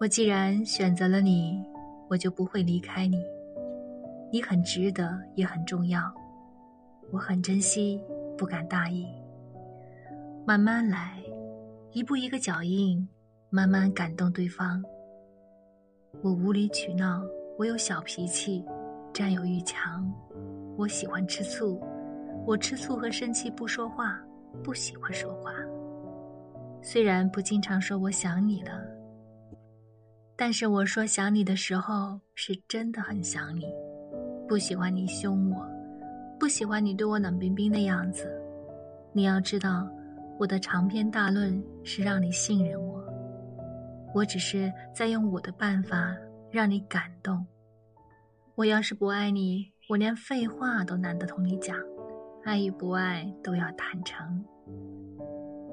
我既然选择了你，我就不会离开你。你很值得，也很重要，我很珍惜，不敢大意。慢慢来，一步一个脚印，慢慢感动对方。我无理取闹，我有小脾气，占有欲强。我喜欢吃醋，我吃醋和生气不说话，不喜欢说话。虽然不经常说我想你了，但是我说想你的时候是真的很想你。不喜欢你凶我，不喜欢你对我冷冰冰的样子。你要知道，我的长篇大论是让你信任我。我只是在用我的办法让你感动。我要是不爱你，我连废话都懒得同你讲，爱与不爱都要坦诚。